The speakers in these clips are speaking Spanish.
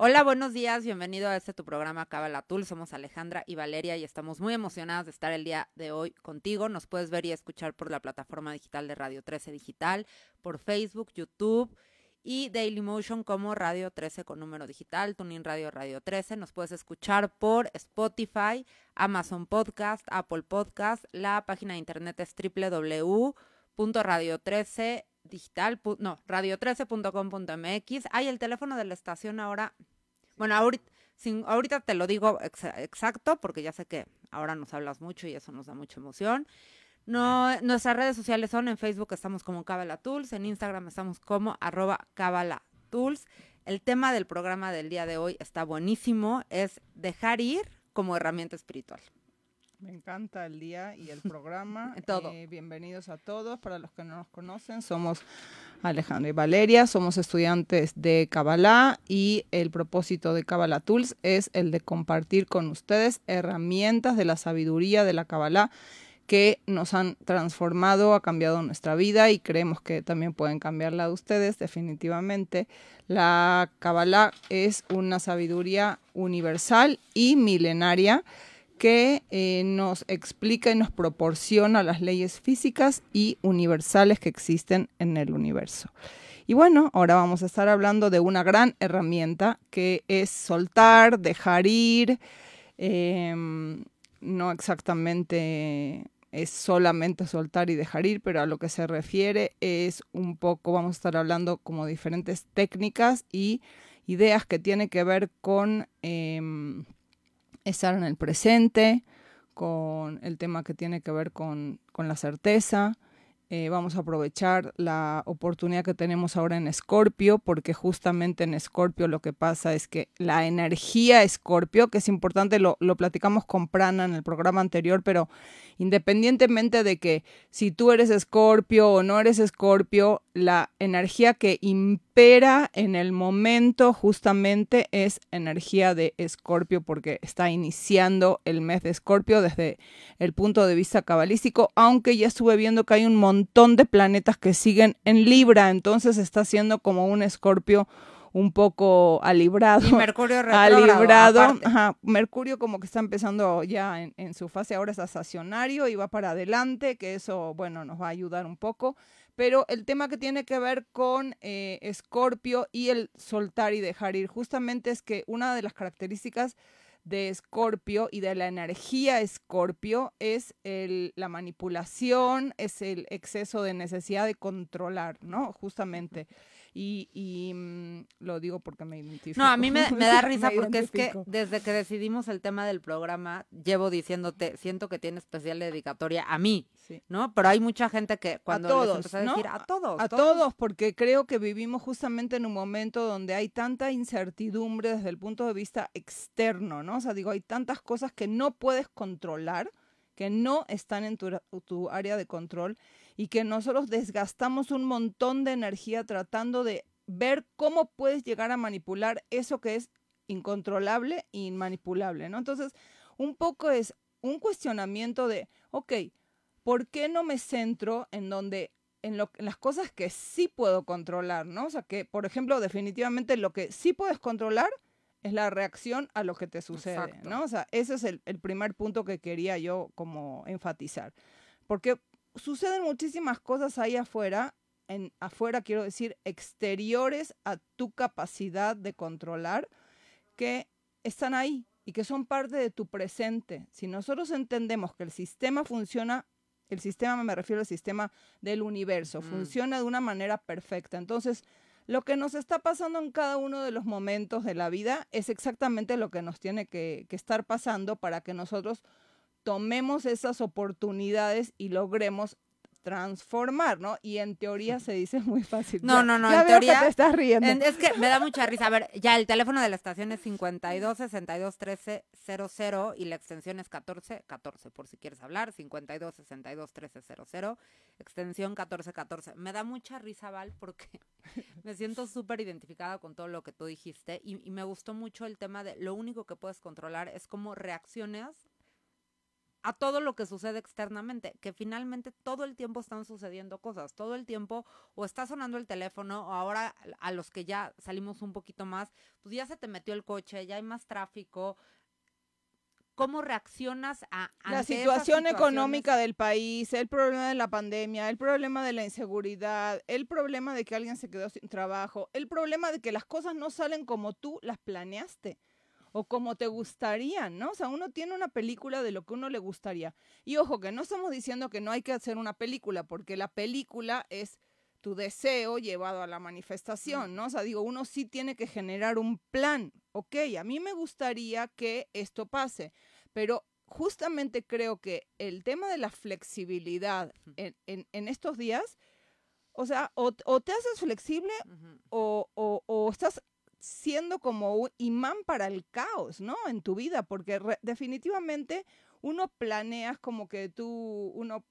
Hola, buenos días, bienvenido a este tu programa Cabala Tool. Somos Alejandra y Valeria y estamos muy emocionadas de estar el día de hoy contigo. Nos puedes ver y escuchar por la plataforma digital de Radio 13 Digital, por Facebook, YouTube y Dailymotion como Radio 13 con número digital, Tuning Radio Radio 13. Nos puedes escuchar por Spotify, Amazon Podcast, Apple Podcast. La página de internet es www.radio13 digital, no, radio13.com.mx. Hay el teléfono de la estación ahora. Bueno, ahorita, te lo digo exacto porque ya sé que ahora nos hablas mucho y eso nos da mucha emoción. No, nuestras redes sociales son en Facebook estamos como Cabala Tools, en Instagram estamos como arroba Cabala. El tema del programa del día de hoy está buenísimo, es dejar ir como herramienta espiritual. Me encanta el día y el programa. Todo. Eh, bienvenidos a todos. Para los que no nos conocen, somos Alejandro y Valeria, somos estudiantes de Kabbalah y el propósito de Kabbalah Tools es el de compartir con ustedes herramientas de la sabiduría de la Kabbalah que nos han transformado, ha cambiado nuestra vida y creemos que también pueden cambiar la de ustedes, definitivamente. La Kabbalah es una sabiduría universal y milenaria que eh, nos explica y nos proporciona las leyes físicas y universales que existen en el universo. Y bueno, ahora vamos a estar hablando de una gran herramienta que es soltar, dejar ir, em, no exactamente es solamente soltar y dejar ir, pero a lo que se refiere es un poco, vamos a estar hablando como diferentes técnicas y ideas que tienen que ver con... Em, estar en el presente, con el tema que tiene que ver con, con la certeza. Eh, vamos a aprovechar la oportunidad que tenemos ahora en Escorpio, porque justamente en Escorpio lo que pasa es que la energía Escorpio, que es importante, lo, lo platicamos con Prana en el programa anterior, pero independientemente de que si tú eres escorpio o no eres escorpio, la energía que impera en el momento justamente es energía de escorpio porque está iniciando el mes de escorpio desde el punto de vista cabalístico, aunque ya estuve viendo que hay un montón de planetas que siguen en Libra, entonces está siendo como un escorpio un poco alibrado. Y Mercurio alibrado. Mercurio como que está empezando ya en, su fase ahora es estacionario y va para adelante, que eso, bueno, nos va a ayudar un poco. Pero el tema que tiene que ver con eh, Escorpio y el soltar y dejar ir, justamente es que una de las características de Escorpio y de la energía Escorpio es el, la manipulación, es el exceso de necesidad de controlar, ¿no? Justamente. Y, mm, lo digo porque me identifico. No, a mí me, da risa porque es que desde que decidimos el tema del programa, llevo diciéndote, siento que tiene especial dedicatoria a mí, ¿no? Pero hay mucha gente que cuando a todos, a decir, a todos. A, todos. porque creo que vivimos justamente en un momento donde hay tanta incertidumbre desde el punto de vista externo, ¿no? O sea, digo, hay tantas cosas que no puedes controlar, que no están en tu, tu área de control y que nosotros desgastamos un montón de energía tratando de ver cómo puedes llegar a manipular eso que es incontrolable e inmanipulable, ¿no? Entonces, un poco es un cuestionamiento de, ok, ¿por qué no me centro en donde en, lo, en las cosas que sí puedo controlar, ¿no? O sea, que, por ejemplo, definitivamente lo que sí puedes controlar es la reacción a lo que te sucede, ¿no? O sea, ese es el, el, primer punto que quería yo como enfatizar. Porque suceden muchísimas cosas ahí afuera, en afuera quiero decir exteriores a tu capacidad de controlar, que están ahí y que son parte de tu presente. Si nosotros entendemos que el sistema funciona, el sistema me refiero al sistema del universo, funciona de una manera perfecta. Entonces, lo que nos está pasando en cada uno de los momentos de la vida es exactamente lo que nos tiene que, que estar pasando para que nosotros tomemos esas oportunidades y logremos transformar, ¿no? Y en teoría se dice muy fácil. No, no, no, en teoría. te estás riendo. es que me da mucha risa. A ver, ya el teléfono de la estación es 52 62 13 00 y la extensión es 14 14, por si quieres hablar. 52 62 13 00, extensión 14 14. Me da mucha risa, Val, porque me siento súper identificada con todo lo que tú dijiste y, y me gustó mucho el tema de lo único que puedes controlar es cómo reacciones a todo lo que sucede externamente, que finalmente todo el tiempo están sucediendo cosas, todo el tiempo o está sonando el teléfono o ahora a los que ya salimos un poquito más, pues ya se te metió el coche, ya hay más tráfico. ¿Cómo reaccionas a la situación económica del país, el problema de la pandemia, el problema de la inseguridad, el problema de que alguien se quedó sin trabajo, el problema de que las cosas no salen como tú las planeaste? O como te gustaría, ¿no? O sea, uno tiene una película de lo que uno le gustaría. Y ojo, que no estamos diciendo que no hay que hacer una película, porque la película es tu deseo llevado a la manifestación, ¿no? O sea, digo, uno sí tiene que generar un plan. Ok, a mí me gustaría que esto pase, pero justamente creo que el tema de la flexibilidad en, en, estos días, o sea, o, te haces flexible o, o, o, estás siendo como un imán para el caos, ¿no? En tu vida, porque definitivamente uno planea como que tú, uno,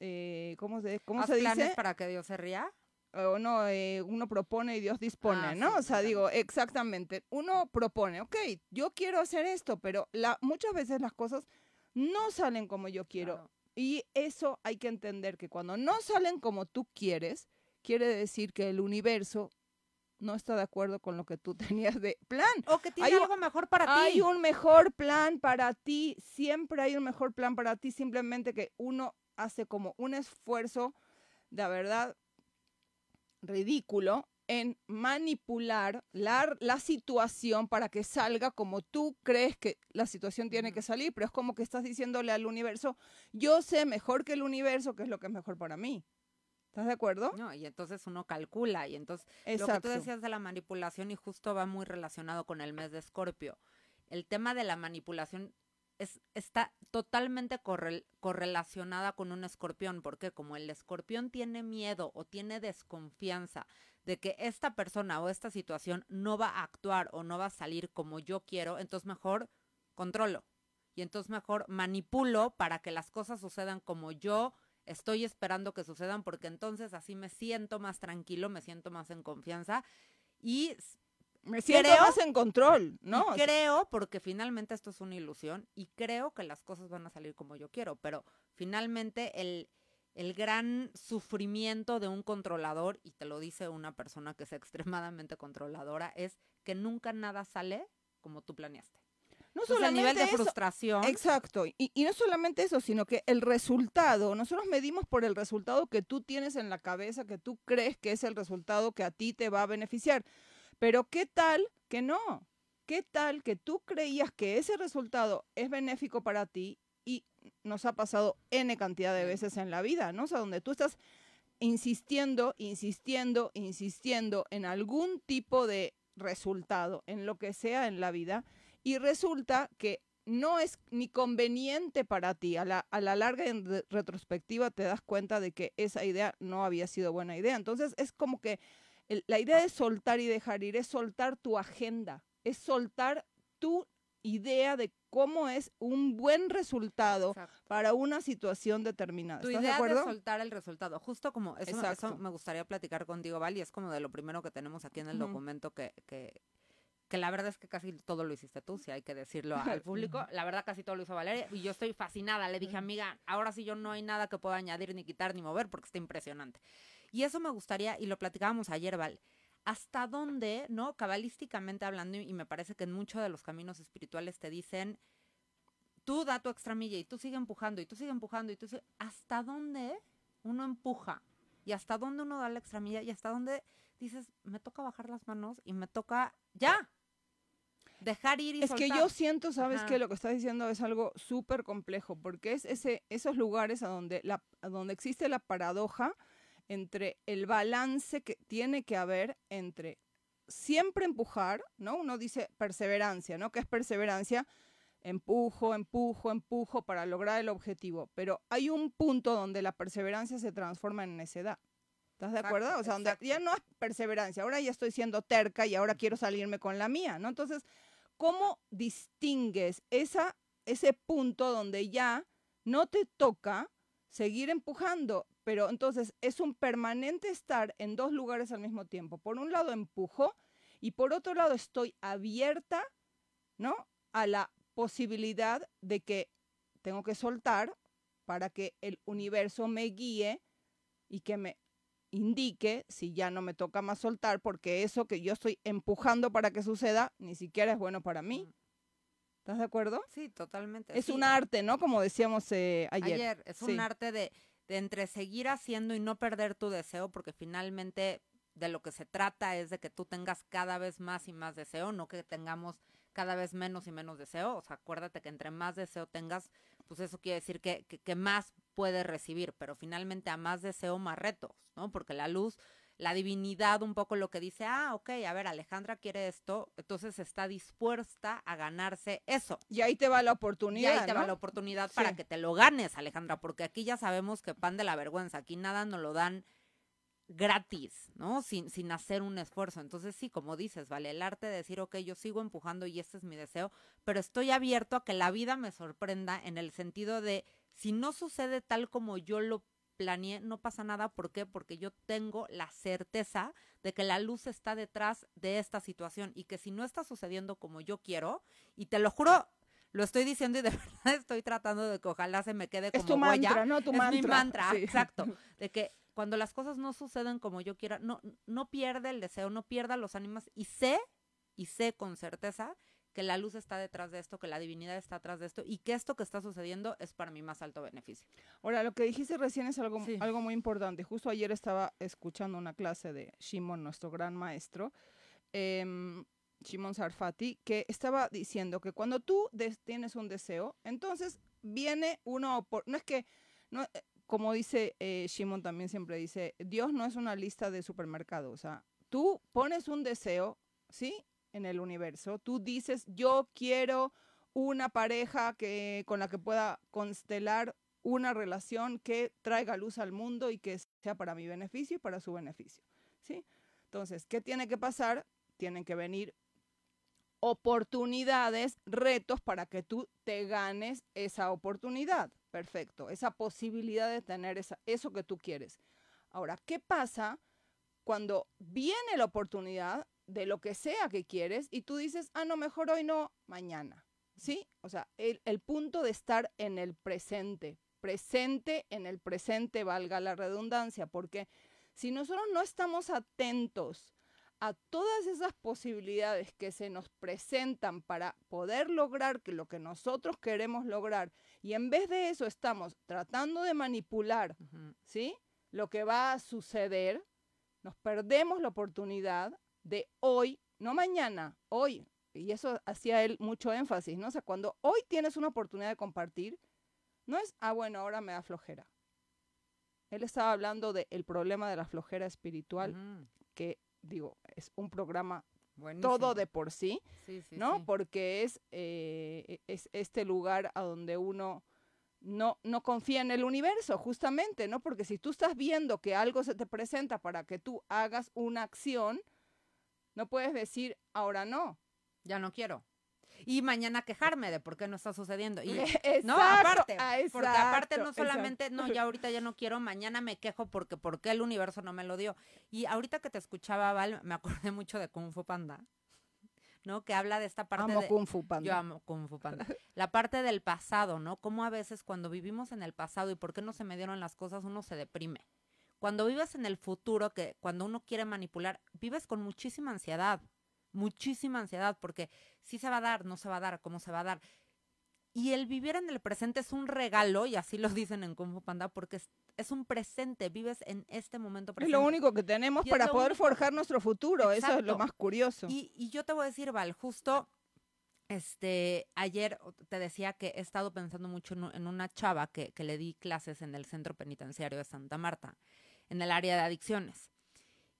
eh, ¿cómo se, cómo se dice? para que Dios se ría? O no, eh, uno propone y Dios dispone, ah, ¿no? o sea, digo, exactamente, uno propone, ok, yo quiero hacer esto, pero la, muchas veces las cosas no salen como yo quiero. Y eso hay que entender que cuando no salen como tú quieres, quiere decir que el universo no está de acuerdo con lo que tú tenías de plan. O que tiene algo mejor para ti. Hay un mejor plan para ti, siempre hay un mejor plan para ti, simplemente que uno hace como un esfuerzo, de verdad, ridículo en manipular la, la, situación para que salga como tú crees que la situación tiene que salir, pero es como que estás diciéndole al universo, yo sé mejor que el universo qué es lo que es mejor para mí. ¿Estás de acuerdo? No, y entonces uno calcula y entonces lo que tú decías de la manipulación y justo va muy relacionado con el mes de Escorpio. El tema de la manipulación es, está totalmente correlacionada con un escorpión, porque como el escorpión tiene miedo o tiene desconfianza de que esta persona o esta situación no va a actuar o no va a salir como yo quiero, entonces mejor controlo. Y entonces mejor manipulo para que las cosas sucedan como yo estoy esperando que sucedan porque entonces así me siento más tranquilo, me siento más en confianza y me siento más en control, ¿no? creo, porque finalmente esto es una ilusión y creo que las cosas van a salir como yo quiero, pero finalmente el, el gran sufrimiento de un controlador, y te lo dice una persona que es extremadamente controladora, es que nunca nada sale como tú planeaste. No solamente nivel de frustración. Exacto. Y, y, no solamente eso, sino que el resultado, nosotros medimos por el resultado que tú tienes en la cabeza, que tú crees que es el resultado que a ti te va a beneficiar. Pero ¿qué tal que no? ¿Qué tal que tú creías que ese resultado es benéfico para ti y nos ha pasado N cantidad de veces en la vida, ¿no? O sea, donde tú estás insistiendo, insistiendo, insistiendo en algún tipo de resultado, en lo que sea en la vida, y resulta que no es ni conveniente para ti. A la, a la larga en retrospectiva te das cuenta de que esa idea no había sido buena idea. Entonces es como que la idea de soltar y dejar ir es soltar tu agenda, es soltar tu idea de cómo es un buen resultado para una situación determinada. Tu idea de, soltar el resultado, justo como eso, eso, me gustaría platicar contigo, Val, y es como de lo primero que tenemos aquí en el documento que, que, que la verdad es que casi todo lo hiciste tú, si hay que decirlo al público. La verdad casi todo lo hizo Valeria y yo estoy fascinada. Le dije, amiga, ahora sí yo no hay nada que pueda añadir, ni quitar, ni mover porque está impresionante. Y eso me gustaría, y lo platicábamos ayer, Val, hasta dónde, ¿no? Cabalísticamente hablando, y me parece que en muchos de los caminos espirituales te dicen, tú da tu extra milla y tú sigue empujando y tú sigue empujando y tú sigue... ¿Hasta dónde uno empuja? Y hasta dónde uno da la extra milla y hasta dónde dices, me toca bajar las manos y me toca ya, dejar ir y Es que yo siento, ¿sabes que Lo que estás diciendo es algo súper complejo, porque es ese, esos lugares a donde, la, a donde existe la paradoja entre el balance que tiene que haber entre siempre empujar, ¿no? Uno dice perseverancia, ¿no? ¿Qué es perseverancia? Empujo, empujo, empujo para lograr el objetivo. Pero hay un punto donde la perseverancia se transforma en necedad. ¿Estás de Exacto, acuerdo? O sea, donde ya no es perseverancia, ahora ya estoy siendo terca y ahora quiero salirme con la mía, ¿no? Entonces, ¿cómo distingues ese punto donde ya no te toca seguir empujando? Pero entonces es un permanente estar en dos lugares al mismo tiempo. Por un lado empujo y por otro lado estoy abierta, ¿no? A la posibilidad de que tengo que soltar para que el universo me guíe y que me indique si ya no me toca más soltar, porque eso que yo estoy empujando para que suceda ni siquiera es bueno para mí. ¿Estás de acuerdo? Sí, totalmente. Es sí. un arte, ¿no? Como decíamos eh, ayer. Ayer, es Sí. un arte de, de entre seguir haciendo y no perder tu deseo, porque finalmente de lo que se trata es de que tú tengas cada vez más y más deseo, no que tengamos cada vez menos y menos deseo. O sea, acuérdate que entre más deseo tengas, pues eso quiere decir que, que, que más puedes recibir, pero finalmente a más deseo, más retos, ¿no? Porque la luz, la divinidad, un poco lo que dice, ah, ok, a ver, Alejandra quiere esto, entonces está dispuesta a ganarse eso. Y ahí te va la Y oportunidad. ahí te va la oportunidad Sí. para que te lo ganes, Alejandra, porque aquí ya sabemos que pan de la vergüenza, aquí nada nos lo dan gratis, ¿no? Sin, sin hacer un esfuerzo. Entonces sí, como dices, vale, el arte de decir, ok, yo sigo empujando y este es mi deseo, pero estoy abierto a que la vida me sorprenda en el sentido de, si no sucede tal como yo lo planeé, no pasa nada. ¿Por qué? Porque yo tengo la certeza de que la luz está detrás de esta situación y que si no está sucediendo como yo quiero, y te lo juro, lo estoy diciendo y de verdad estoy tratando de que ojalá se me quede Es como tu huella. mantra, ¿no? Tu es mantra. mi mantra, Sí. exacto. De que cuando las cosas no suceden como yo quiera, no, no pierda el deseo, no pierda los ánimos y sé, y sé con certeza que la luz está detrás de esto, que la divinidad está atrás de esto y que esto que está sucediendo es para mi más alto beneficio. Ahora, lo que dijiste recién es algo, Sí. algo muy importante. Justo ayer estaba escuchando una clase de Shimon, nuestro gran maestro, em, Shimon Sarfati, que estaba diciendo que cuando tú tienes un deseo, entonces viene una opor- No es que, no, eh, como dice eh, Shimon también siempre dice, Dios no es una lista de supermercado. O sea, tú pones un deseo, ¿sí? En el universo. Tú dices, yo quiero una pareja que, con la que pueda constelar una relación que traiga luz al mundo y que sea para mi beneficio y para su beneficio. ¿sí? Entonces, ¿qué tiene que pasar? Tienen que venir oportunidades, retos para que tú te ganes esa oportunidad. Perfecto, esa posibilidad de tener esa, eso que tú quieres. Ahora, ¿qué pasa cuando viene la oportunidad de lo que sea que quieres y tú dices, ah, no, mejor hoy no, mañana? ¿Sí? O sea, el, el punto de estar en el presente, presente en el presente, valga la redundancia, porque si nosotros no estamos atentos a todas esas posibilidades que se nos presentan para poder lograr que lo que nosotros queremos lograr y en vez de eso estamos tratando de manipular, Ujú. ¿sí? Lo que va a suceder, nos perdemos la oportunidad de hoy, no mañana, hoy. Y eso hacía él mucho énfasis, ¿no? O sea, cuando hoy tienes una oportunidad de compartir, no es, ah, bueno, ahora me da flojera. Él estaba hablando del problema de la flojera espiritual, que digo, es un programa Buenísimo. todo de por sí, Sí, sí, ¿no? sí. Porque es, eh, es este lugar a donde uno no, no confía en el universo, justamente, ¿no? Porque si tú estás viendo que algo se te presenta para que tú hagas una acción, no puedes decir, ahora no. Ya no quiero. Y mañana quejarme de por qué no está sucediendo. Y, Exacto, no, aparte, ah, porque aparte no solamente, no, ya ahorita ya no quiero, mañana me quejo porque por qué el universo no me lo dio. Y ahorita que te escuchaba, Val, me acordé mucho de Kung Fu Panda, ¿no? Que habla de esta parte Amo de... Kung Fu Panda. Yo amo Kung Fu Panda. La parte del pasado, ¿no? Cómo a veces cuando vivimos en el pasado y por qué no se me dieron las cosas, uno se deprime. Cuando vives en el futuro, que cuando uno quiere manipular, vives con muchísima ansiedad, muchísima ansiedad, porque sí se va a dar, no se va a dar, cómo se va a dar. Y el vivir en el presente es un regalo, y así lo dicen en Kung Fu Panda, porque es, es un presente, vives en este momento Es presente. lo único que tenemos Y es para poder único. forjar nuestro futuro, eso es lo más curioso. Y, y yo te voy a decir, Val, justo Este, ayer te decía que he estado pensando mucho en una chava que, que le di clases en el centro penitenciario de Santa Marta, en el área de adicciones.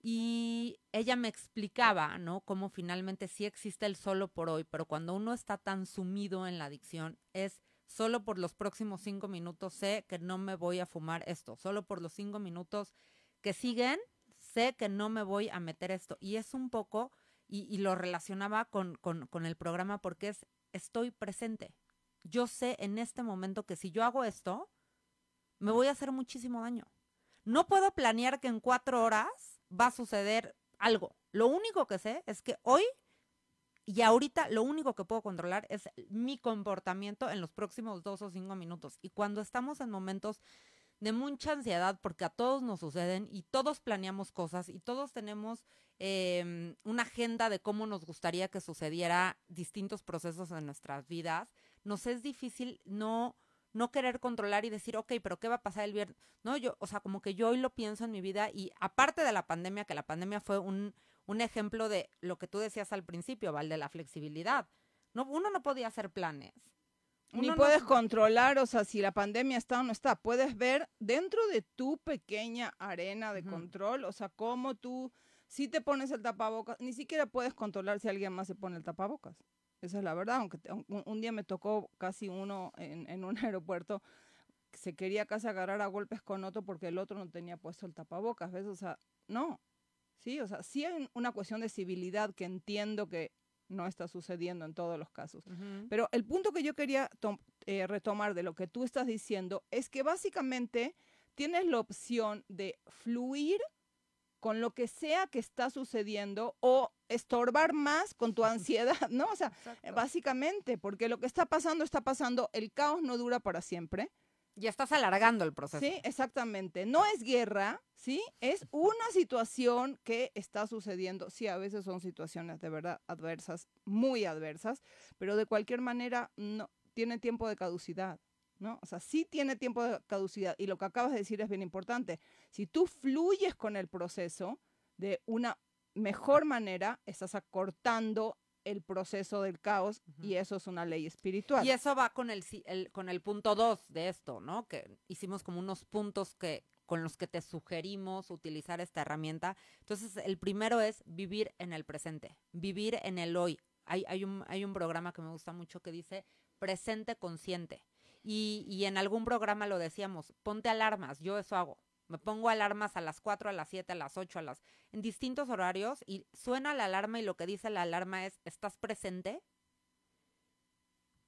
Y ella me explicaba, ¿no? Cómo finalmente sí existe el solo por hoy, pero cuando uno está tan sumido en la adicción, es solo por los próximos cinco minutos sé que no me voy a fumar esto, solo por los cinco minutos que siguen sé que no me voy a meter esto. Y es un poco y, lo relacionaba con, con, el programa porque es, estoy presente. Yo sé en este momento que si yo hago esto, me voy a hacer muchísimo daño. No puedo planear que en cuatro horas va a suceder algo. Lo único que sé es que hoy y ahorita lo único que puedo controlar es mi comportamiento en los próximos dos o cinco minutos. Y cuando estamos en momentos de mucha ansiedad porque a todos nos suceden y todos planeamos cosas y todos tenemos em, una agenda de cómo nos gustaría que sucediera distintos procesos en nuestras vidas, nos es difícil no no querer controlar y decir, ok, pero ¿qué va a pasar el viernes? No, yo, o sea, como que yo hoy lo pienso en mi vida y aparte de la pandemia, que la pandemia fue un, un ejemplo de lo que tú decías al principio, Val, de la flexibilidad. No, uno no podía hacer planes. Ni puedes controlar, o sea, si la pandemia está o no está. Puedes ver dentro de tu pequeña arena de control, o sea, cómo tú, si te pones el tapabocas, ni siquiera puedes controlar si alguien más se pone el tapabocas. Esa es la verdad, aunque un, día me tocó casi uno en, un aeropuerto, se quería casi agarrar a golpes con otro porque el otro no tenía puesto el tapabocas, ¿ves? O sea, no, sí, o sea, sí hay una cuestión de civilidad que entiendo que no está sucediendo en todos los casos. Pero el punto que yo quería eh, retomar de lo que tú estás diciendo es que básicamente tienes la opción de fluir con lo que sea que está sucediendo o estorbar más con tu ansiedad, ¿no? O sea, básicamente, porque lo que está pasando está pasando, el caos no dura para siempre. Ya estás alargando el proceso. Sí, exactamente. No es guerra, ¿sí? Es una situación que está sucediendo. Sí, a veces son situaciones de verdad adversas, muy adversas, pero de cualquier manera no tiene tiempo de caducidad. ¿No? O sea, sí tiene tiempo de caducidad. Y lo que acabas de decir es bien importante. Si tú fluyes con el proceso de una mejor manera, estás acortando el proceso del caos y eso es una ley espiritual. Y eso va con el, con el punto dos de esto, ¿no? Que hicimos como unos puntos que con los que te sugerimos utilizar esta herramienta. Entonces, el primero es vivir en el presente, vivir en el hoy. Hay, hay, un, hay un programa que me gusta mucho que dice presente consciente. Y, y en algún programa lo decíamos, ponte alarmas, yo eso hago me pongo alarmas a las 4, a las 7, a las 8, a las en distintos horarios y suena la alarma y lo que dice la alarma es ¿estás presente?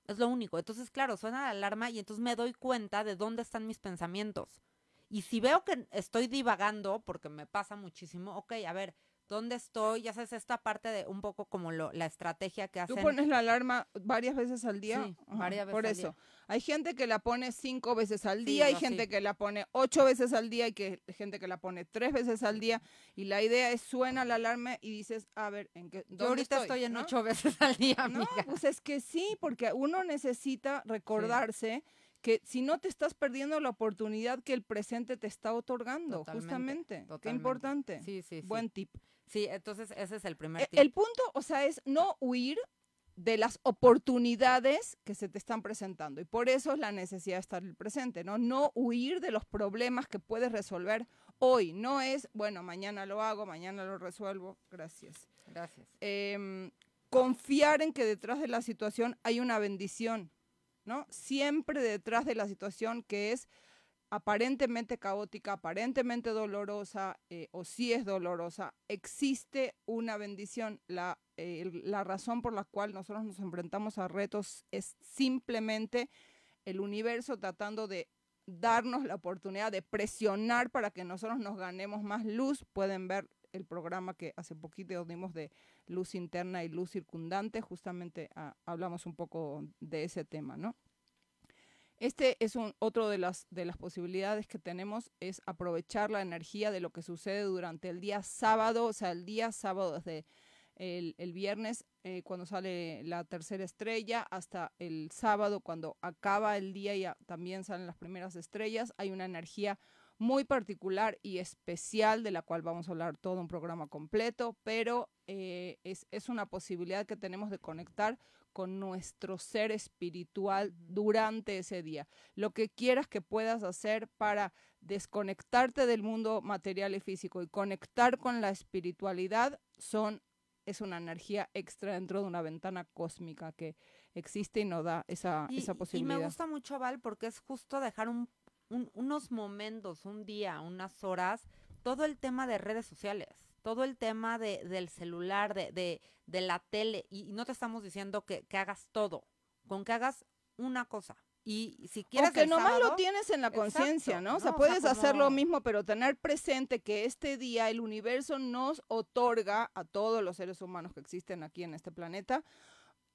Es lo único. Entonces, claro, suena la alarma y entonces me doy cuenta de dónde están mis pensamientos. Y si veo que estoy divagando, porque me pasa muchísimo, ok, a ver, dónde estoy, ya sabes, esta parte de un poco como lo, la estrategia que hacen. ¿Tú pones la alarma varias veces al día? Sí, varias veces Por eso. Hay gente que la pone cinco veces al día, hay gente que la pone ocho veces al día, y que gente que la pone tres veces al día. Y la idea es, suena la alarma y dices, a ver, ¿en qué? Yo ahorita estoy, en ocho veces al día, amiga. No, pues es que sí, porque uno necesita recordarse que si no te estás perdiendo la oportunidad que el presente te está otorgando, justamente. Qué importante. Sí, sí, Buen tip. Sí, entonces ese es el primer e, tip. El punto, o sea, es no huir de las oportunidades que se te están presentando. Y por eso es la necesidad de estar presente, ¿no? No huir de los problemas que puedes resolver hoy. No es, bueno, mañana lo hago, mañana lo resuelvo. Gracias. Gracias. Em, confiar en que detrás de la situación hay una bendición. ¿no? Siempre detrás de la situación que es aparentemente caótica, aparentemente dolorosa eh, o si es dolorosa, existe una bendición. La, eh, la razón por la cual nosotros nos enfrentamos a retos es simplemente el universo tratando de darnos la oportunidad de presionar para que nosotros nos ganemos más luz. Pueden ver el programa que hace poquito dimos de luz interna y luz circundante, justamente ah, hablamos un poco de ese tema, ¿no? Este es un, otro de las, de las posibilidades que tenemos, es aprovechar la energía de lo que sucede durante el día sábado, o sea, el día sábado desde el, viernes eh, cuando sale la tercera estrella hasta el sábado cuando acaba el día y también salen las primeras estrellas. Hay una energía muy particular y especial de la cual vamos a hablar todo un programa completo, pero eh, es, es, una posibilidad que tenemos de conectar con nuestro ser espiritual durante ese día. Lo que quieras que puedas hacer para desconectarte del mundo material y físico y conectar con la espiritualidad son es una energía extra dentro de una ventana cósmica que existe y nos da esa, esa posibilidad. Y me gusta mucho, Val, porque es justo dejar un, unos momentos, un día, unas horas, todo el tema de redes sociales todo el tema de, del celular, de, de, de, la tele, y no te estamos diciendo que, que, hagas todo, con que hagas una cosa. Y si quieres. O que nomás lo tienes en la conciencia, ¿no? O sea, puedes hacer lo mismo, pero tener presente que este día el universo nos otorga a todos los seres humanos que existen aquí en este planeta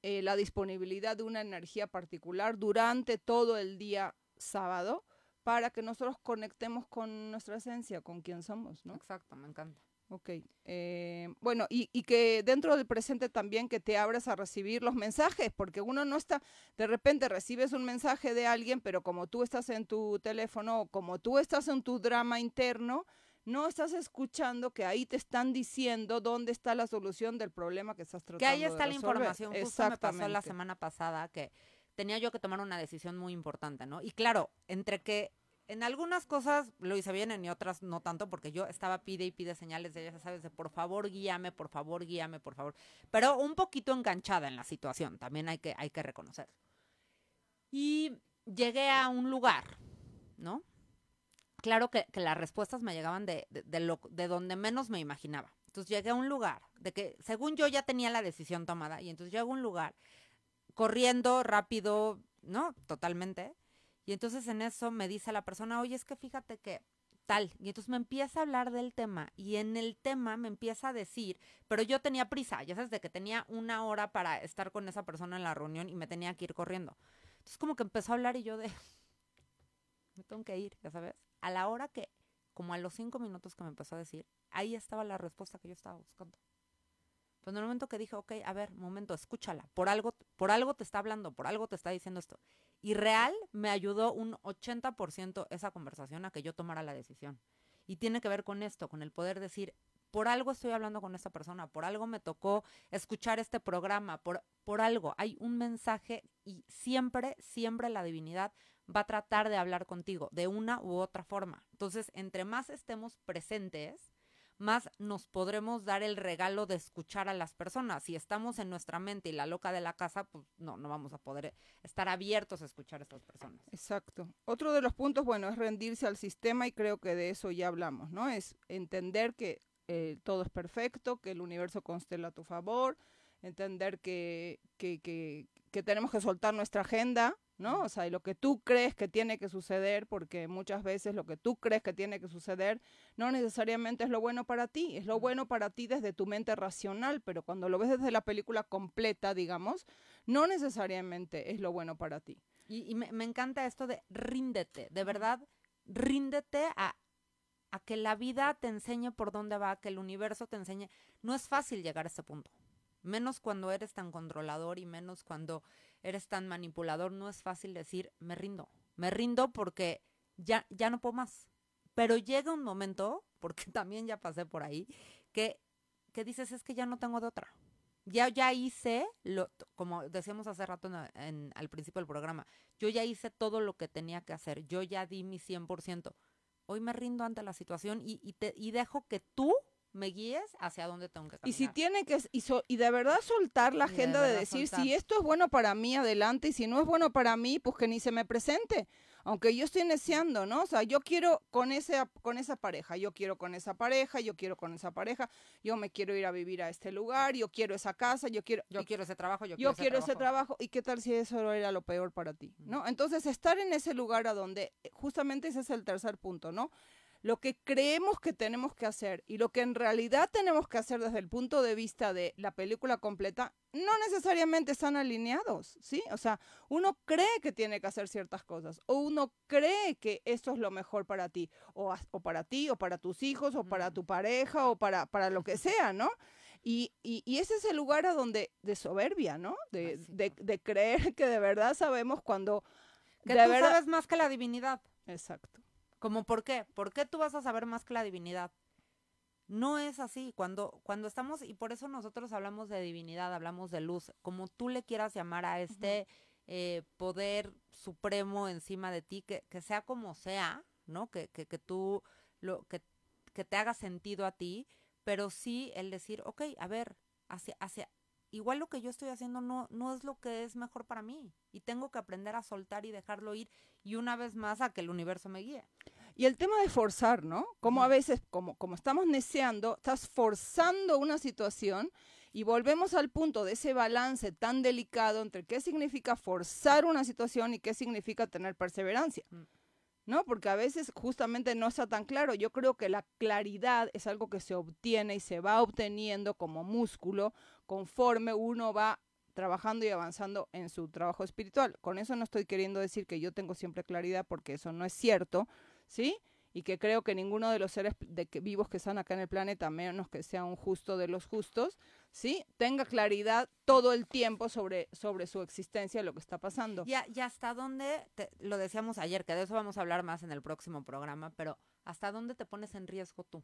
eh, la disponibilidad de una energía particular durante todo el día sábado para que nosotros conectemos con nuestra esencia, con quién somos, ¿no? Exacto, me encanta. Ok. Eh, bueno, y, y, que dentro del presente también que te abras a recibir los mensajes, porque uno no está, de repente recibes un mensaje de alguien, pero como tú estás en tu teléfono o como tú estás en tu drama interno, no estás escuchando que ahí te están diciendo dónde está la solución del problema que estás tratando. Que ahí está la información. Justo me pasó la semana pasada que tenía yo que tomar una decisión muy importante, ¿no? Y claro, entre que en algunas cosas lo hice bien, en otras no tanto, porque yo estaba pide y pide señales de ella, sabes, de por favor guíame, por favor guíame, por favor. Pero un poquito enganchada en la situación, también hay que, hay que reconocer. Y llegué a un lugar, ¿no? Claro que, que las respuestas me llegaban de, de, de, lo, de donde menos me imaginaba. Entonces llegué a un lugar de que, según yo ya tenía la decisión tomada, y entonces llego a un lugar corriendo rápido, ¿no? Totalmente y entonces en eso me dice la persona, oye, es que fíjate que tal. Y entonces me empieza a hablar del tema y en el tema me empieza a decir, pero yo tenía prisa, ya sabes, de que tenía una hora para estar con esa persona en la reunión y me tenía que ir corriendo. Entonces como que empezó a hablar y yo de, me tengo que ir, ya sabes. A la hora que, como a los cinco minutos que me empezó a decir, ahí estaba la respuesta que yo estaba buscando. Pues en el momento que dije, ok, a ver, momento, escúchala, por algo, por algo te está hablando, por algo te está diciendo esto. Y real me ayudó un 80% esa conversación a que yo tomara la decisión. Y tiene que ver con esto, con el poder decir, por algo estoy hablando con esta persona, por algo me tocó escuchar este programa, por, por algo. Hay un mensaje y siempre, siempre la divinidad va a tratar de hablar contigo de una u otra forma. Entonces, entre más estemos presentes, más nos podremos dar el regalo de escuchar a las personas. Si estamos en nuestra mente y la loca de la casa, pues no, no vamos a poder estar abiertos a escuchar a estas personas. Exacto. Otro de los puntos, bueno, es rendirse al sistema y creo que de eso ya hablamos, ¿no? Es entender que eh, todo es perfecto, que el universo constela a tu favor, entender que, que, que, que tenemos que soltar nuestra agenda, ¿no? O sea, y lo que tú crees que tiene que suceder, porque muchas veces lo que tú crees que tiene que suceder no necesariamente es lo bueno para ti, es lo bueno para ti desde tu mente racional, pero cuando lo ves desde la película completa, digamos, no necesariamente es lo bueno para ti. Y, y me, me, encanta esto de ríndete, de verdad, ríndete a, a que la vida te enseñe por dónde va, que el universo te enseñe. No es fácil llegar a ese punto menos cuando eres tan controlador y menos cuando eres tan manipulador, no es fácil decir, me rindo, me rindo porque ya, ya no puedo más. Pero llega un momento, porque también ya pasé por ahí, que, que dices, es que ya no tengo de otra. Ya, ya hice, lo, como decíamos hace rato en, en, al principio del programa, yo ya hice todo lo que tenía que hacer, yo ya di mi 100%. Hoy me rindo ante la situación y, y, te, y dejo que tú me guíes hacia dónde tengo que caminar. Y si tiene que, y, so, y de verdad soltar la agenda de, de decir, soltar. si esto es bueno para mí, adelante, y si no es bueno para mí, pues que ni se me presente. Aunque yo estoy deseando, ¿no? O sea, yo quiero con, ese, con esa pareja, yo quiero con esa pareja, yo quiero con esa pareja, yo me quiero ir a vivir a este lugar, yo quiero esa casa, yo quiero... Yo quiero ese trabajo, yo, yo quiero, quiero ese, ese trabajo. ¿Y qué tal si eso era lo peor para ti? ¿No? Entonces, estar en ese lugar a donde, justamente ese es el tercer punto, ¿no? Lo que creemos que tenemos que hacer y lo que en realidad tenemos que hacer desde el punto de vista de la película completa no necesariamente están alineados, ¿sí? O sea, uno cree que tiene que hacer ciertas cosas o uno cree que esto es lo mejor para ti o, o para ti o para tus hijos o para tu pareja o para, para lo que sea, ¿no? Y, y, y, ese es el lugar a donde de soberbia, ¿no? De, de, de creer que de verdad sabemos cuando... Que de tú verdad... sabes más que la divinidad. Exacto. ¿Cómo por qué? ¿Por qué tú vas a saber más que la divinidad? No es así. Cuando, cuando estamos, y por eso nosotros hablamos de divinidad, hablamos de luz, como tú le quieras llamar a este eh, poder supremo encima de ti, que, que sea como sea, ¿no? Que, que, que tú, lo, que, que te haga sentido a ti, pero sí el decir, ok, a ver, hacia, hacia, igual lo que yo estoy haciendo no, no es lo que es mejor para mí. Y tengo que aprender a soltar y dejarlo ir y una vez más a que el universo me guíe. Y el tema de forzar, ¿no? Como a veces, como, como estamos neceando, estás forzando una situación y volvemos al punto de ese balance tan delicado entre qué significa forzar una situación y qué significa tener perseverancia. Mm. ¿No? Porque a veces justamente no está tan claro. Yo creo que la claridad es algo que se obtiene y se va obteniendo como músculo conforme uno va trabajando y avanzando en su trabajo espiritual. Con eso no estoy queriendo decir que yo tengo siempre claridad porque eso no es cierto, ¿sí? Y que creo que ninguno de los seres de que, vivos que están acá en el planeta, menos que sea un justo de los justos, ¿sí? Tenga claridad todo el tiempo sobre, sobre su existencia, lo que está pasando. Y, a- y hasta dónde, te- lo decíamos ayer, que de eso vamos a hablar más en el próximo programa, pero hasta dónde te pones en riesgo tú,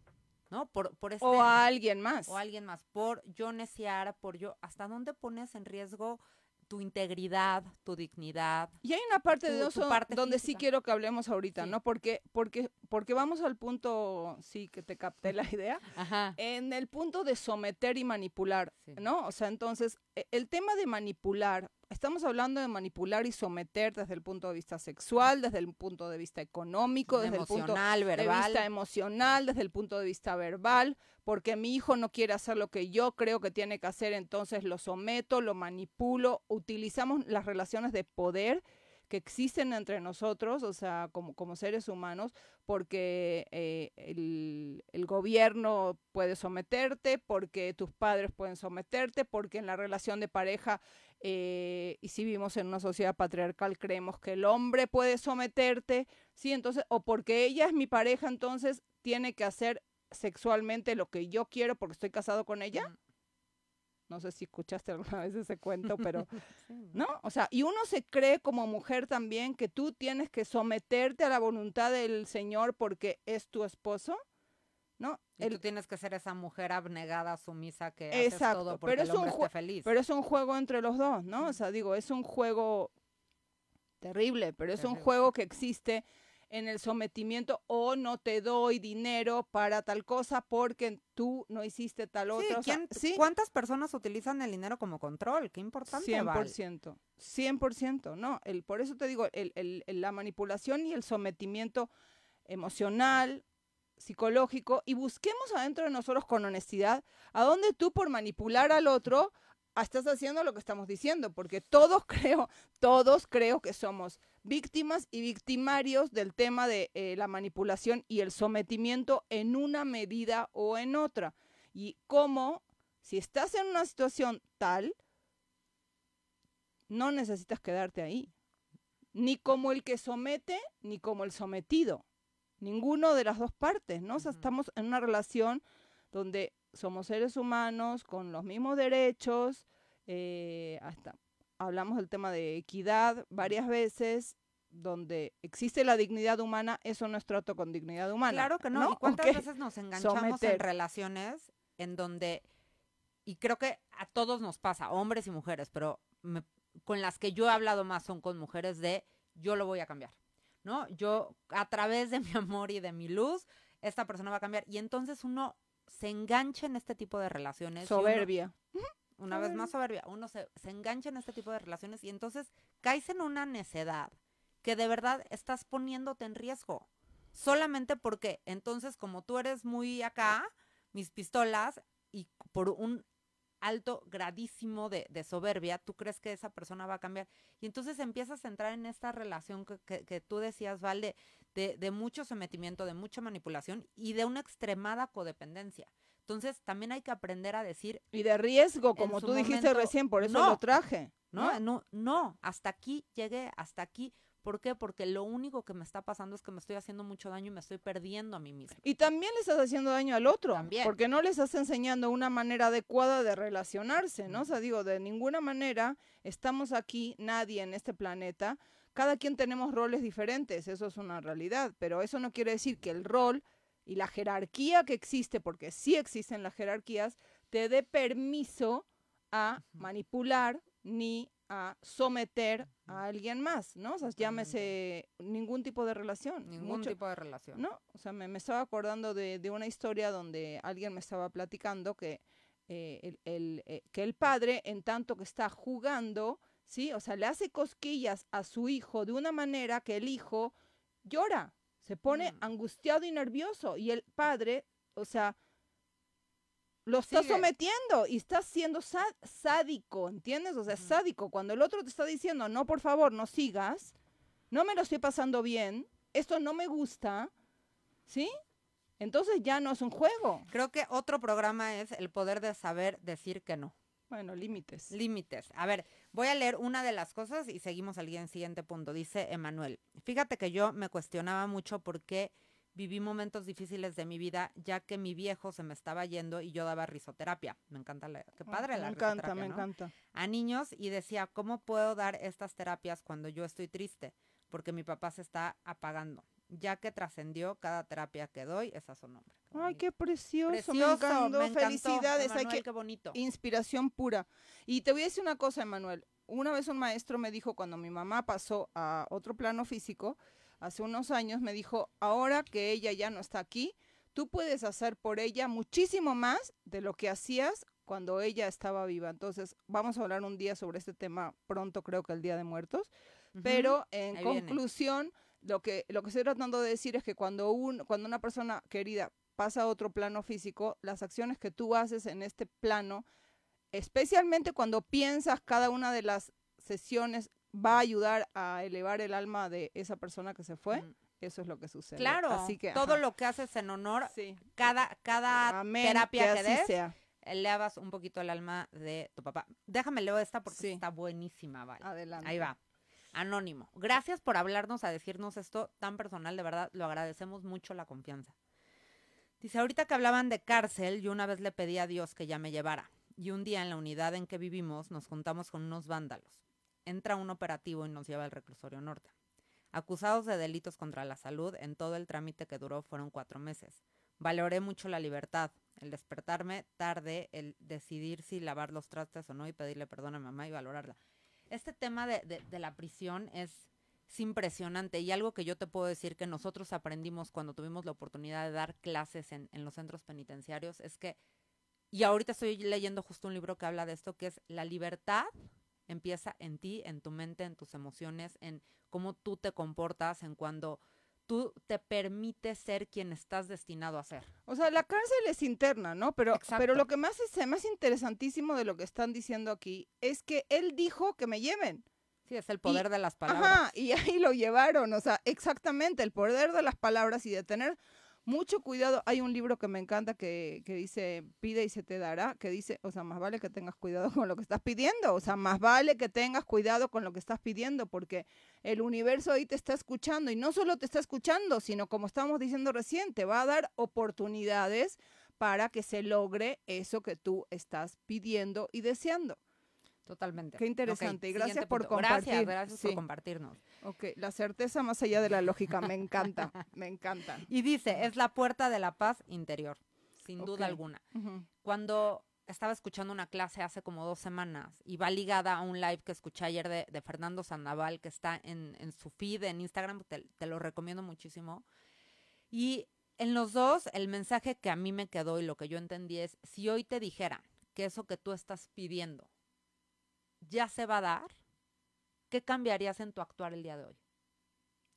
¿no? Por, por este, O a alguien más. o alguien más, por yo neciar, por yo, hasta dónde pones en riesgo tu integridad, tu dignidad. Y hay una parte tu- de eso donde sí quiero que hablemos ahorita, Sí. ¿no? Porque, porque, porque vamos al punto, sí, que te capté la idea, Ajá. en el punto de someter y manipular, Sí. ¿no? O sea, entonces, e- el tema de manipular, estamos hablando de manipular y someter desde el punto de vista sexual, desde el punto de vista económico, desde el punto de vista emocional, desde el punto de vista verbal, porque mi hijo no quiere hacer lo que yo creo que tiene que hacer, entonces lo someto, lo manipulo, utilizamos las relaciones de poder que existen entre nosotros, o sea, como, como seres humanos, porque eh, el, el gobierno puede someterte, porque tus padres pueden someterte, porque en la relación de pareja, eh, y si vivimos en una sociedad patriarcal, creemos que el hombre puede someterte, ¿sí? Entonces, o porque ella es mi pareja, entonces tiene que hacer sexualmente lo que yo quiero porque estoy casado con ella. No sé si escuchaste alguna vez ese cuento, pero Sí. ¿no? O sea, y uno se cree como mujer también que tú tienes que someterte a la voluntad del Señor porque es tu esposo, ¿no? Y El- tú tienes que ser esa mujer abnegada, sumisa, que haces Exacto, todo porque pero el es un hombre jue- esté feliz. pero es un juego entre los dos, ¿no? O sea, digo, es un juego terrible, pero es un juego que existe en el sometimiento o no te doy dinero para tal cosa porque tú no hiciste tal Sí, otra. o sea, ¿quién- sí, ¿Cuántas personas utilizan el dinero como control? Qué importante, Val. 100%, 100%, ¿no? El, por eso te digo, el, el- el- la manipulación y el sometimiento emocional, psicológico, y busquemos adentro de nosotros con honestidad a dónde tú por manipular al otro ah, estás haciendo lo que estamos diciendo, porque todos creo, todos creo que somos víctimas y victimarios del tema de eh, la manipulación y el sometimiento en una medida o en otra. Y cómo, si estás en una situación tal, no necesitas quedarte ahí. Ni como el que somete, ni como el sometido. Ninguno de las dos partes, ¿no? O sea, Ujú. estamos en una relación donde somos seres humanos con los mismos derechos, eh, hasta hablamos del tema de equidad varias veces, donde existe la dignidad humana, eso no es trato con dignidad humana. Claro que no. ¿Y cuántas veces nos enganchamos Someter. en relaciones en donde, y creo que a todos nos pasa, hombres y mujeres, pero me- con las que yo he hablado más son con mujeres de yo lo voy a cambiar, ¿no? Yo, a través de mi amor y de mi luz, esta persona va a cambiar. Y entonces uno se engancha en este tipo de relaciones. uno- Soberbia. Una vez más soberbia, uno se, se engancha en este tipo de relaciones y entonces caes en una necedad que de verdad estás poniéndote en riesgo. Solamente porque entonces como tú eres muy acá, mis pistolas, y por un alto gradísimo de, de soberbia, tú crees que esa persona va a cambiar. Y entonces empiezas a entrar en esta relación que, que- que tú decías, Val, de, de, de mucho sometimiento, de mucha manipulación y de una extremada codependencia. Entonces también hay que aprender a decir, Y de riesgo, como tú dijiste momento, recién, por eso no. lo traje. ¿no? ¿no? No, no, hasta aquí llegué, hasta aquí. ¿Por qué? Porque lo único que me está pasando es que me estoy haciendo mucho daño y me estoy perdiendo a mí misma. Y también le estás haciendo daño al otro, También. porque no le estás enseñando una manera adecuada de relacionarse, ¿no? O sea, digo, de ninguna manera estamos aquí, nadie en este planeta, cada quien tenemos roles diferentes, eso es una realidad, pero eso no quiere decir que el rol y la jerarquía que existe, porque sí existen las jerarquías, te dé permiso a manipular ni a someter a alguien más, ¿no? O sea, llámese ningún tipo de relación. Ningún Mucho- tipo de relación. ¿no? O sea, me, me estaba acordando de, de una historia donde alguien me estaba platicando que, eh, el, el, eh, que el padre, en tanto que está jugando, ¿sí? O sea, le hace cosquillas a su hijo de una manera que el hijo llora, se pone Mm. angustiado y nervioso. Y el padre, o sea, lo está Sigue. sometiendo y está siendo sádico, ¿entiendes? O sea, sádico. Cuando el otro te está diciendo, no, por favor, no sigas, no me lo estoy pasando bien, esto no me gusta, ¿sí? Entonces ya no es un juego. Creo que otro programa es el poder de saber decir que no. Bueno, límites. Límites. A ver, voy a leer una de las cosas y seguimos al siguiente punto. Dice Emanuel, fíjate que yo me cuestionaba mucho por qué viví momentos difíciles de mi vida, ya que mi viejo se me estaba yendo y yo daba risoterapia. Me encanta la... Qué padre Ah, la Me encanta, risoterapia, me ¿no? encanta. a niños y decía, ¿cómo puedo dar estas terapias cuando yo estoy triste? Porque mi papá se está apagando. Ya que trascendió cada terapia que doy, es a su nombre. Ay, bonito. qué precioso, Precioso, me encantó, me felicidades, Emanuel, que qué bonito. inspiración pura. Y te voy a decir una cosa, Emanuel. Una vez un maestro me dijo cuando mi mamá pasó a otro plano físico, hace unos años, me dijo, ahora que ella ya no está aquí, tú puedes hacer por ella muchísimo más de lo que hacías cuando ella estaba viva. Entonces, vamos a hablar un día sobre este tema pronto, creo que el Día de Muertos. Pero en ahí viene. Lo que, lo que estoy tratando de decir es que cuando, un, cuando una persona querida pasa a otro plano físico, las acciones que tú haces en este plano, especialmente cuando piensas cada una de las sesiones va a ayudar a elevar el alma de esa persona que se fue, Mm. eso es lo que sucede. Claro, Así que, todo ajá. lo que haces en honor, Sí. cada, cada Amén, terapia que, así des, sea. elevas un poquito el alma de tu papá. Déjame leo esta porque Sí. está buenísima, vale. Adelante. Ahí va. Anónimo. Gracias por hablarnos, a decirnos esto tan personal, de verdad, lo agradecemos mucho la confianza. Dice, ahorita que hablaban de cárcel, yo una vez le pedí a Dios que ya me llevara. Y un día en la unidad en que vivimos nos juntamos con unos vándalos. Entra un operativo y nos lleva al reclusorio norte. Acusados de delitos contra la salud, en todo el trámite que duró fueron cuatro meses. Valoré mucho la libertad, el despertarme tarde, el decidir si lavar los trastes o no y pedirle perdón a mamá y valorarla. Este tema de, de- de la prisión es, es impresionante y algo que yo te puedo decir que nosotros aprendimos cuando tuvimos la oportunidad de dar clases en, en los centros penitenciarios es que, y ahorita estoy leyendo justo un libro que habla de esto, que es la libertad empieza en ti, en tu mente, en tus emociones, en cómo tú te comportas, en cuando tú te permites ser quien estás destinado a ser. O sea, la cárcel es interna, ¿no? Pero, Exacto. pero lo que más es más interesantísimo de lo que están diciendo aquí es que él dijo que me lleven. Sí, es el poder Y- de las palabras. Ajá, y ahí lo llevaron, o sea, exactamente, el poder de las palabras y de tener mucho cuidado. Hay un libro que me encanta que, que dice, pide y se te dará, que dice, o sea, más vale que tengas cuidado con lo que estás pidiendo, o sea, más vale que tengas cuidado con lo que estás pidiendo, porque el universo ahí te está escuchando y no solo te está escuchando, sino como estamos diciendo recién, te va a dar oportunidades para que se logre eso que tú estás pidiendo y deseando. Totalmente. Qué interesante, y gracias por punto. Compartir. gracias Sí. por compartirnos. Ok, la certeza más allá de la lógica, me encanta, me encanta. Y dice, es la puerta de la paz interior, sin duda alguna. Cuando estaba escuchando una clase hace como dos semanas y va ligada a un live que escuché ayer de, de Fernando Sandoval que está en, en su feed en Instagram, te, te lo recomiendo muchísimo. Y en los dos, el mensaje que a mí me quedó y lo que yo entendí es, si hoy te dijeran que eso que tú estás pidiendo ya se va a dar, ¿qué cambiarías en tu actuar el día de hoy?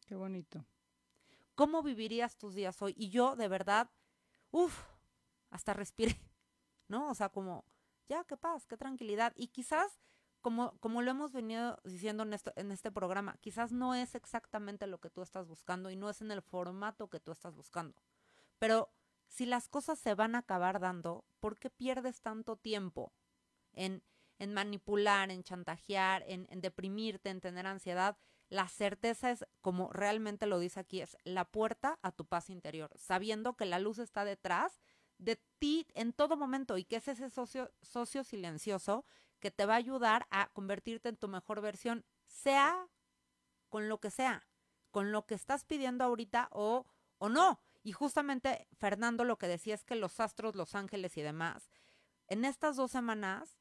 Qué bonito. ¿Cómo vivirías tus días hoy? Y yo, de verdad, uff, hasta respiré, ¿no? O sea, como, ya, qué paz, qué tranquilidad. Y quizás, como, como lo hemos venido diciendo en, esto, en este programa, quizás no es exactamente lo que tú estás buscando y no es en el formato que tú estás buscando. Pero si las cosas se van a acabar dando, ¿por qué pierdes tanto tiempo en, en manipular, en chantajear, en, en deprimirte, en tener ansiedad? La certeza es, como realmente lo dice aquí, es la puerta a tu paz interior, sabiendo que la luz está detrás de ti en todo momento y que es ese socio, silencioso que te va a ayudar a convertirte en tu mejor versión, sea con lo que sea, con lo que estás pidiendo ahorita o, o no. Y justamente, Fernando, lo que decía es que los astros, los ángeles y demás, en estas dos semanas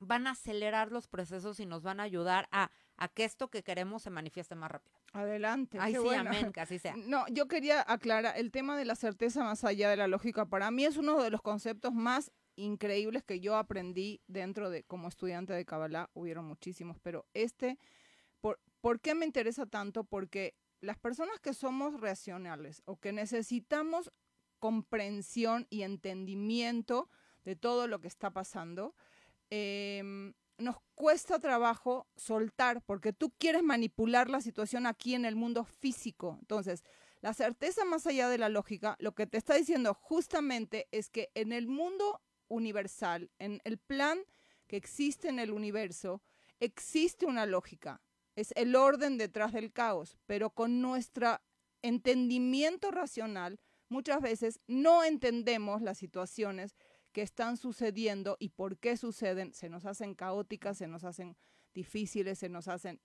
van a acelerar los procesos y nos van a ayudar a, a que esto que queremos se manifieste más rápido. Adelante. Ay, qué sí, amén, que así sea. No, yo quería aclarar, el tema de la certeza más allá de la lógica, para mí es uno de los conceptos más increíbles que yo aprendí dentro de, como estudiante de Kabbalah, hubieron muchísimos, pero este, por, ¿por qué me interesa tanto? Porque las personas que somos racionales o que necesitamos comprensión y entendimiento de todo lo que está pasando, em, nos cuesta trabajo soltar, porque tú quieres manipular la situación aquí en el mundo físico. Entonces, la certeza más allá de la lógica, lo que te está diciendo justamente es que en el mundo universal, en el plan que existe en el universo, existe una lógica. Es el orden detrás del caos, pero con nuestro entendimiento racional, muchas veces no entendemos las situaciones que están sucediendo y por qué suceden, se nos hacen caóticas, se nos hacen difíciles, se nos hacen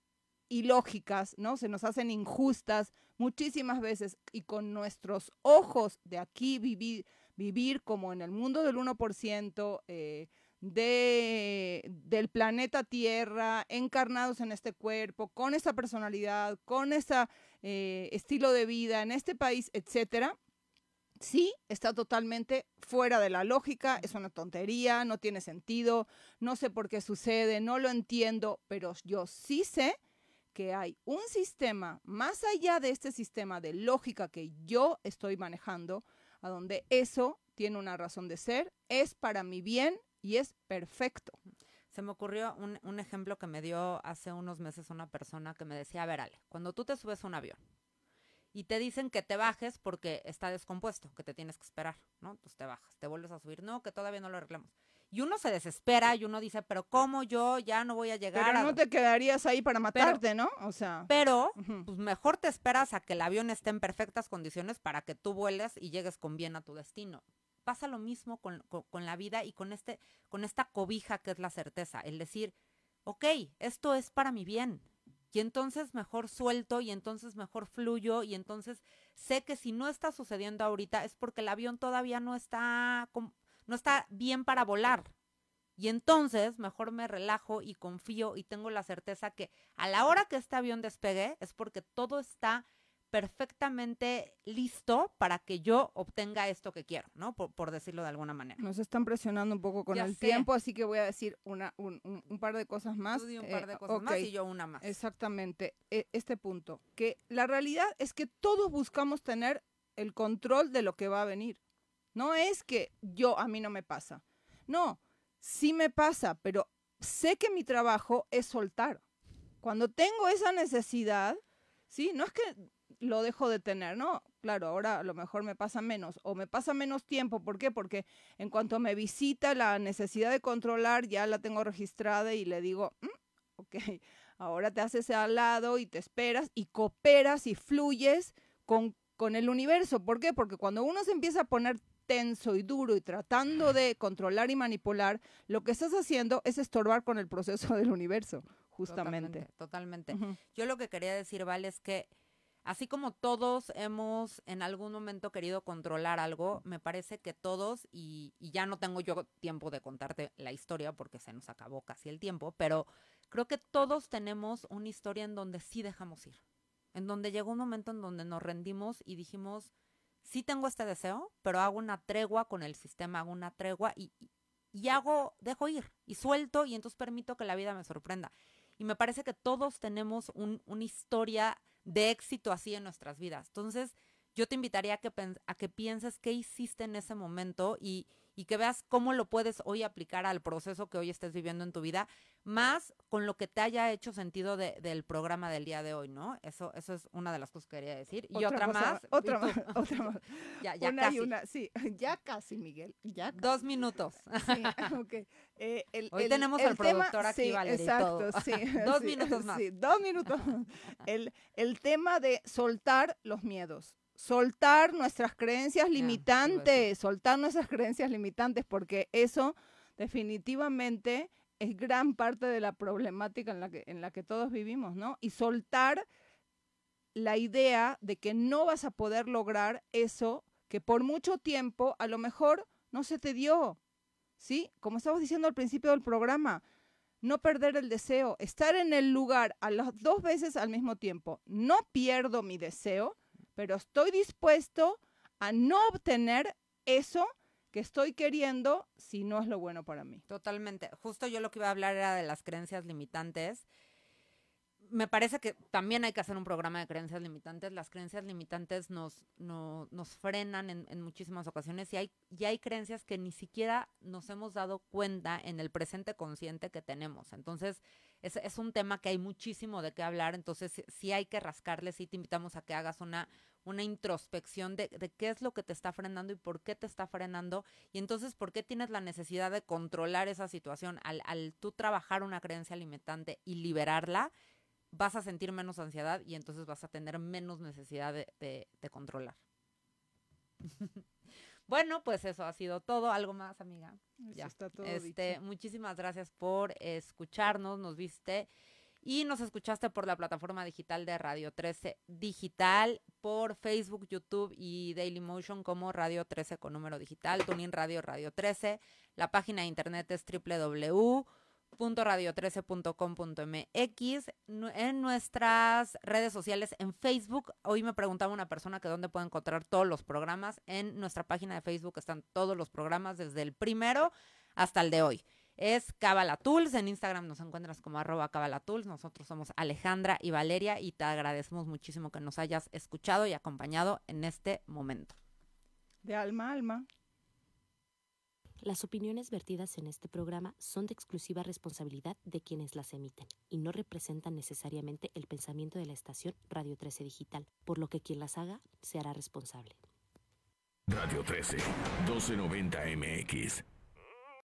ilógicas, ¿no? Se nos hacen injustas muchísimas veces y con nuestros ojos de aquí vivir, vivir como en el mundo del 1%, eh, de, del planeta Tierra, encarnados en este cuerpo, con esa personalidad, con ese eh, estilo de vida en este país, etcétera, sí está totalmente fuera de la lógica, es una tontería, no tiene sentido, no sé por qué sucede, no lo entiendo, pero yo sí sé que hay un sistema más allá de este sistema de lógica que yo estoy manejando, a donde eso tiene una razón de ser, es para mi bien y es perfecto. Se me ocurrió un, un ejemplo que me dio hace unos meses una persona que me decía, a ver, Ale, cuando tú te subes a un avión, y te dicen que te bajes porque está descompuesto, que te tienes que esperar, ¿no? Pues te bajas, te vuelves a subir, no, que todavía no lo arreglamos. Y uno se desespera y uno dice, pero ¿cómo yo ya no voy a llegar? Pero a... no te quedarías ahí para matarte, ¿no? O sea. Pero, Ujú. pues mejor te esperas a que el avión esté en perfectas condiciones para que tú vueles y llegues con bien a tu destino. Pasa lo mismo con, con- con la vida y con, este, con esta cobija que es la certeza, el decir, ok, esto es para mi bien. Y entonces mejor suelto y entonces mejor fluyo y entonces sé que si no está sucediendo ahorita es porque el avión todavía no está, no está bien para volar. Y entonces mejor me relajo y confío y tengo la certeza que a la hora que este avión despegue es porque todo está perfectamente listo para que yo obtenga esto que quiero, ¿no? Por, por decirlo de alguna manera. Nos están presionando un poco con Ya el sé. tiempo, así que voy a decir una, un, un- un par de cosas más. Tú di un par Eh, de cosas más ok. y yo una más. Exactamente, e- este punto, que la realidad es que todos buscamos tener el control de lo que va a venir. No es que yo, a mí no me pasa. No, sí me pasa, pero sé que mi trabajo es soltar. Cuando tengo esa necesidad, sí, no es que lo dejo de tener, no, claro, ahora a lo mejor me pasa menos o me pasa menos tiempo, ¿por qué? Porque en cuanto me visita la necesidad de controlar, ya la tengo registrada y le digo, "Mm, ok, ahora te haces al lado y te esperas y cooperas y fluyes con, con el universo. ¿Por qué? Porque cuando uno se empieza a poner tenso y duro y tratando de controlar y manipular, lo que estás haciendo es estorbar con el proceso del universo, justamente. Totalmente. Yo lo que quería decir, Val, es que así como todos hemos en algún momento querido controlar algo, me parece que todos, y, ya no tengo yo tiempo de contarte la historia porque se nos acabó casi el tiempo, pero creo que todos tenemos una historia en donde sí dejamos ir, en donde llegó un momento en donde nos rendimos y dijimos, sí tengo este deseo, pero hago una tregua con el sistema, hago una tregua y, y- y hago, dejo ir y suelto y entonces permito que la vida me sorprenda. Y me parece que todos tenemos un- una historia de éxito así en nuestras vidas. Entonces, yo te invitaría a que, a que pienses qué hiciste en ese momento y, y que veas cómo lo puedes hoy aplicar al proceso que hoy estés viviendo en tu vida, más con lo que te haya hecho sentido de- del programa del día de hoy, ¿no? Eso, eso es una de las cosas que quería decir. Y otra, cosa más. Otra más, otra más. Ya, ya una casi. y una, sí, ya casi, Miguel, ya casi. Dos minutos. Sí. Eh, el- Hoy el- tenemos el al productor aquí, sí, exacto, todo. sí, Dos sí, minutos más. Sí, dos minutos. El, el tema de soltar los miedos. Soltar nuestras creencias Ya, iba a limitantes, soltar nuestras creencias limitantes, porque eso definitivamente es gran parte de la problemática en la que, en la que todos vivimos, ¿no? Y soltar la idea de que no vas a poder lograr eso que por mucho tiempo a lo mejor no se te dio. ¿Sí? Como estabas diciendo al principio del programa, no perder el deseo, estar en el lugar a las dos veces al mismo tiempo. No pierdo mi deseo, pero estoy dispuesto a no obtener eso que estoy queriendo si no es lo bueno para mí. Totalmente. Justo yo lo que iba a hablar era de las creencias limitantes me parece que también hay que hacer un programa de creencias limitantes. Las creencias limitantes nos, no, nos frenan en, en, muchísimas ocasiones y hay, y hay creencias que ni siquiera nos hemos dado cuenta en el presente consciente que tenemos. Entonces, es, es un tema que hay muchísimo de qué hablar. Entonces, sí, hay que rascarle, sí te invitamos a que hagas una, una introspección de, de, qué es lo que te está frenando y por qué te está frenando. Y entonces, ¿por qué tienes la necesidad de controlar esa situación? Al, al tú trabajar una creencia limitante y liberarla, vas a sentir menos ansiedad y entonces vas a tener menos necesidad de, de, de controlar. bueno, pues eso ha sido todo. ¿Algo más, amiga? Eso ya. Está todo este, dicho. muchísimas gracias por escucharnos, nos viste y nos escuchaste por la plataforma digital de Radio 13 Digital, por Facebook, YouTube y Dailymotion como Radio 13 con número digital, Tuning Radio Radio 13. La página de internet es www radio13.com.mx en nuestras redes sociales en Facebook. Hoy me preguntaba una persona que dónde puede encontrar todos los programas. En nuestra página de Facebook están todos los programas desde el primero hasta el de hoy. Es Cabala Tools, en Instagram nos encuentras como arroba Cabala Tools. Nosotros somos Alejandra y Valeria y te agradecemos muchísimo que nos hayas escuchado y acompañado en este momento. De alma a alma. Las opiniones vertidas en este programa son de exclusiva responsabilidad de quienes las emiten y no representan necesariamente el pensamiento de la estación Radio 13 Digital, por lo que quien las haga se hará responsable. Radio 13, 1290 MX.